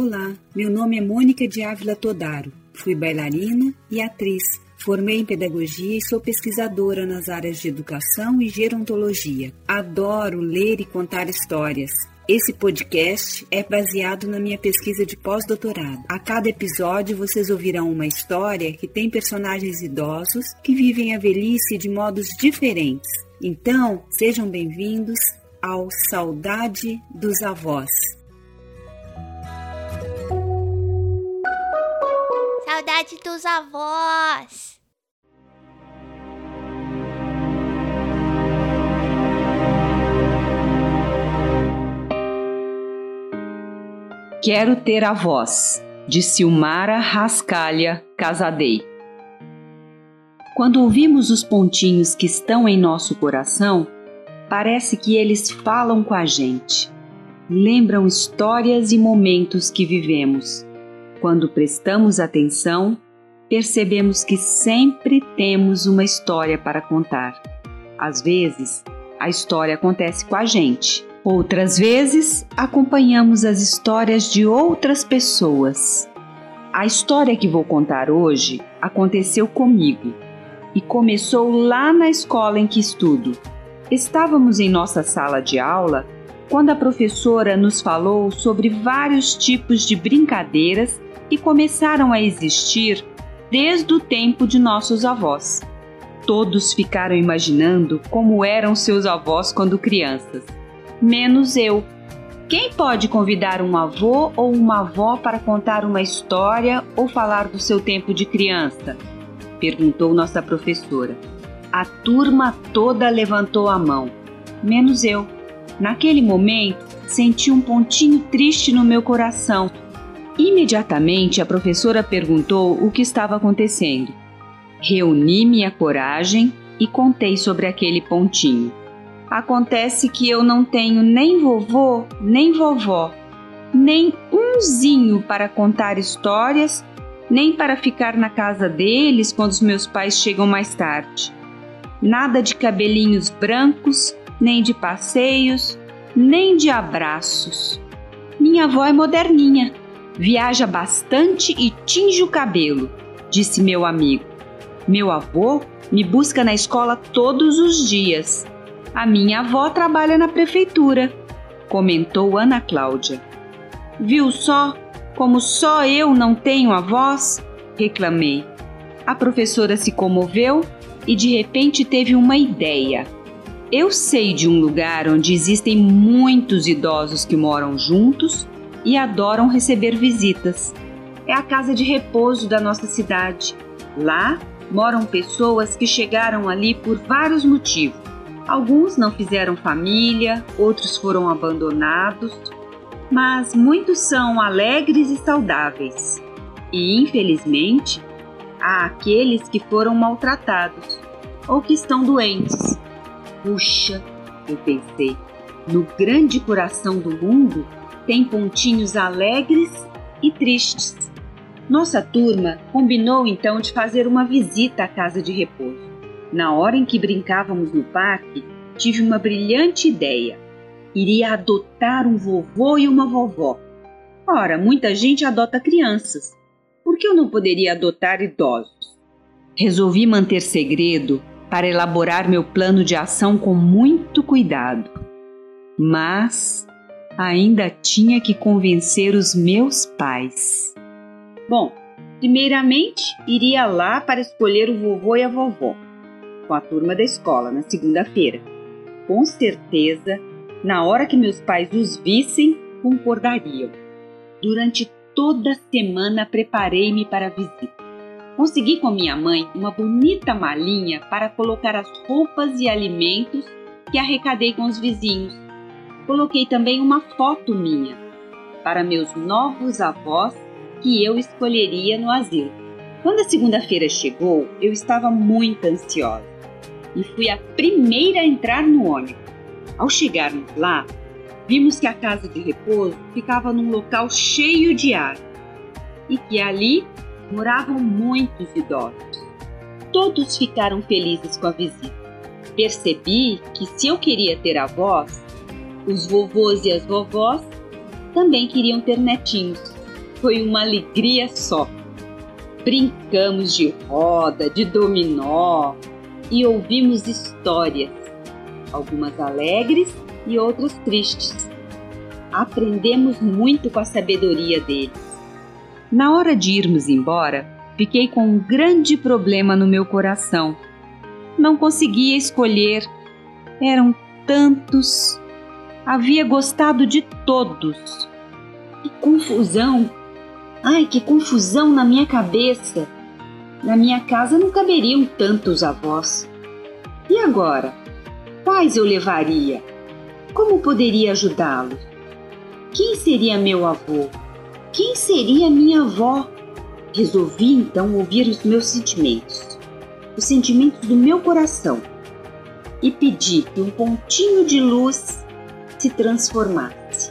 Olá, meu nome é Mônica de Ávila Todaro. Fui bailarina e atriz. Formei em pedagogia e sou pesquisadora nas áreas de educação e gerontologia. Adoro ler e contar histórias. Esse podcast é baseado na minha pesquisa de pós-doutorado. A cada episódio vocês ouvirão uma história que tem personagens idosos que vivem a velhice de modos diferentes. Então, sejam bem-vindos ao Saudade dos Avós. Saudade dos avós. Quero ter a voz, de Silmara Rascalha Casadei. Quando ouvimos os pontinhos que estão em nosso coração, parece que eles falam com a gente. Lembram histórias e momentos que vivemos quando prestamos atenção, percebemos que sempre temos uma história para contar. Às vezes, a história acontece com a gente. Outras vezes, acompanhamos as histórias de outras pessoas. A história que vou contar hoje aconteceu comigo e começou lá na escola em que estudo. Estávamos em nossa sala de aula quando a professora nos falou sobre vários tipos de brincadeiras que começaram a existir desde o tempo de nossos avós. Todos ficaram imaginando como eram seus avós quando crianças, menos eu. Quem pode convidar um avô ou uma avó para contar uma história ou falar do seu tempo de criança? perguntou nossa professora. A turma toda levantou a mão, menos eu. Naquele momento, senti um pontinho triste no meu coração Imediatamente a professora perguntou o que estava acontecendo. Reuni minha coragem e contei sobre aquele pontinho. Acontece que eu não tenho nem vovô, nem vovó, nem umzinho para contar histórias, nem para ficar na casa deles quando os meus pais chegam mais tarde. Nada de cabelinhos brancos, nem de passeios, nem de abraços. Minha avó é moderninha Viaja bastante e tinge o cabelo, disse meu amigo. Meu avô me busca na escola todos os dias. A minha avó trabalha na prefeitura, comentou Ana Cláudia. Viu só como só eu não tenho avós? reclamei. A professora se comoveu e de repente teve uma ideia. Eu sei de um lugar onde existem muitos idosos que moram juntos e adoram receber visitas. É a casa de repouso da nossa cidade. Lá moram pessoas que chegaram ali por vários motivos. Alguns não fizeram família, outros foram abandonados, mas muitos são alegres e saudáveis. E, infelizmente, há aqueles que foram maltratados ou que estão doentes. Puxa, eu pensei, no grande coração do mundo tem pontinhos alegres e tristes. Nossa turma combinou então de fazer uma visita à casa de repouso. Na hora em que brincávamos no parque, tive uma brilhante ideia. Iria adotar um vovô e uma vovó. Ora, muita gente adota crianças. Por que eu não poderia adotar idosos? Resolvi manter segredo para elaborar meu plano de ação com muito cuidado. Mas ainda tinha que convencer os meus pais. Bom, primeiramente iria lá para escolher o vovô e a vovó, com a turma da escola, na segunda-feira. Com certeza, na hora que meus pais os vissem, concordariam. Durante toda a semana preparei-me para a visita. Consegui com minha mãe uma bonita malinha para colocar as roupas e alimentos que arrecadei com os vizinhos coloquei também uma foto minha para meus novos avós que eu escolheria no asilo. Quando a segunda-feira chegou, eu estava muito ansiosa e fui a primeira a entrar no ônibus. Ao chegarmos lá, vimos que a casa de repouso ficava num local cheio de ar e que ali moravam muitos idosos. Todos ficaram felizes com a visita. Percebi que se eu queria ter avós, os vovôs e as vovós também queriam ter netinhos. foi uma alegria só. Brincamos de roda, de dominó e ouvimos histórias, algumas alegres e outras tristes. Aprendemos muito com a sabedoria deles. Na hora de irmos embora, fiquei com um grande problema no meu coração. Não conseguia escolher. Eram tantos. Havia gostado de todos. Que confusão! Ai, que confusão na minha cabeça! Na minha casa não caberiam tantos avós. E agora? Quais eu levaria? Como poderia ajudá-los? Quem seria meu avô? Quem seria minha avó? Resolvi então ouvir os meus sentimentos, os sentimentos do meu coração, e pedi que um pontinho de luz se transformasse.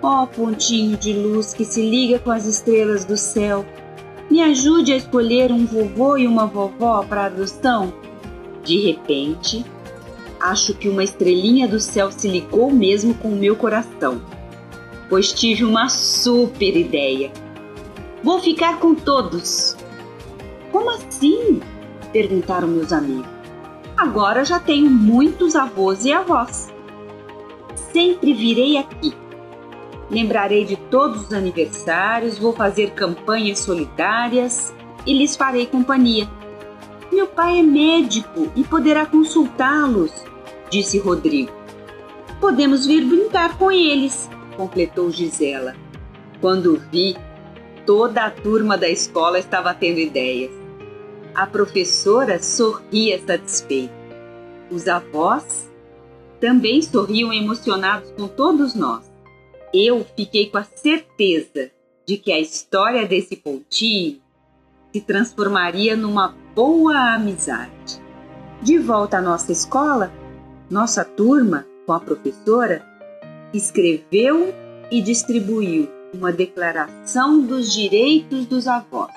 Ó oh, pontinho de luz que se liga com as estrelas do céu, me ajude a escolher um vovô e uma vovó para adoção. De repente, acho que uma estrelinha do céu se ligou mesmo com o meu coração, pois tive uma super ideia. Vou ficar com todos. Como assim? perguntaram meus amigos. Agora já tenho muitos avós e avós. Sempre virei aqui. Lembrarei de todos os aniversários, vou fazer campanhas solidárias e lhes farei companhia. Meu pai é médico e poderá consultá-los, disse Rodrigo. Podemos vir brincar com eles, completou Gisela. Quando vi, toda a turma da escola estava tendo ideias. A professora sorria satisfeita. Os avós também sorriam emocionados com todos nós. Eu fiquei com a certeza de que a história desse pontinho se transformaria numa boa amizade. De volta à nossa escola, nossa turma, com a professora, escreveu e distribuiu uma declaração dos direitos dos avós.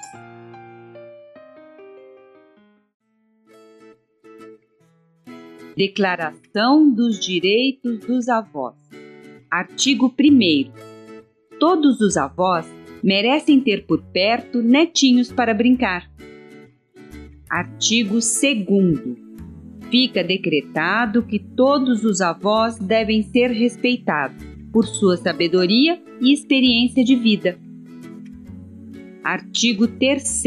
Declaração dos Direitos dos Avós. Artigo 1. Todos os avós merecem ter por perto netinhos para brincar. Artigo 2. Fica decretado que todos os avós devem ser respeitados por sua sabedoria e experiência de vida. Artigo 3.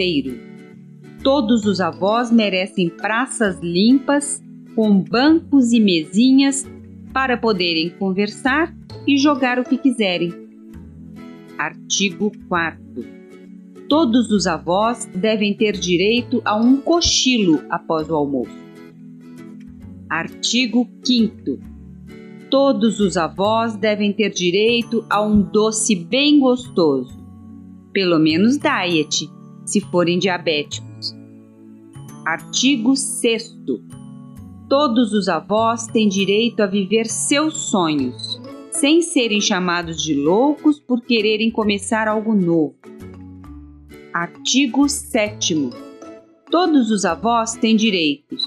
Todos os avós merecem praças limpas, com bancos e mesinhas para poderem conversar e jogar o que quiserem. Artigo 4. Todos os avós devem ter direito a um cochilo após o almoço. Artigo 5. Todos os avós devem ter direito a um doce bem gostoso, pelo menos diet, se forem diabéticos. Artigo 6. Todos os avós têm direito a viver seus sonhos, sem serem chamados de loucos por quererem começar algo novo. Artigo 7. Todos os avós têm direitos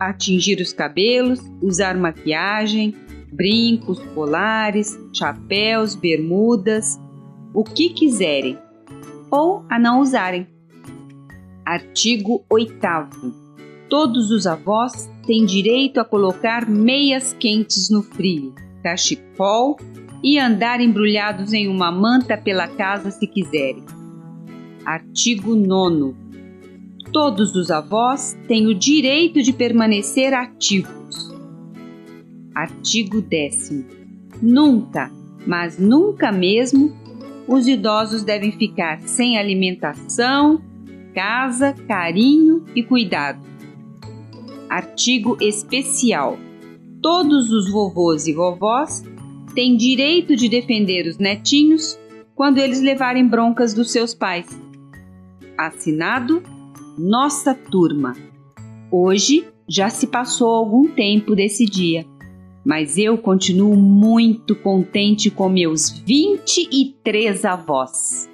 a tingir os cabelos, usar maquiagem, brincos, colares, chapéus, bermudas, o que quiserem, ou a não usarem. Artigo 8. Todos os avós têm direito a colocar meias quentes no frio, cachecol e andar embrulhados em uma manta pela casa se quiserem. Artigo 9. Todos os avós têm o direito de permanecer ativos. Artigo 10. Nunca, mas nunca mesmo, os idosos devem ficar sem alimentação, casa, carinho e cuidado. Artigo especial. Todos os vovôs e vovós têm direito de defender os netinhos quando eles levarem broncas dos seus pais. Assinado Nossa Turma. Hoje já se passou algum tempo desse dia mas eu continuo muito contente com meus 23 avós.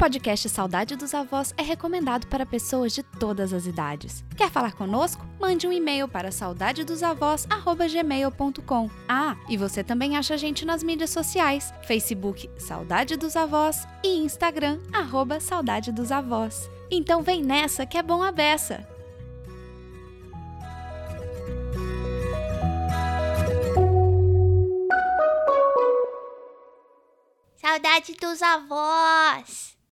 Podcast Saudade dos Avós é recomendado para pessoas de todas as idades. Quer falar conosco? Mande um e-mail para saudadedosavós@gmail.com. Ah, e você também acha a gente nas mídias sociais: Facebook Saudade dos Avós e Instagram arroba Saudade dos Avós. Então vem nessa que é bom a beça. Saudade dos avós.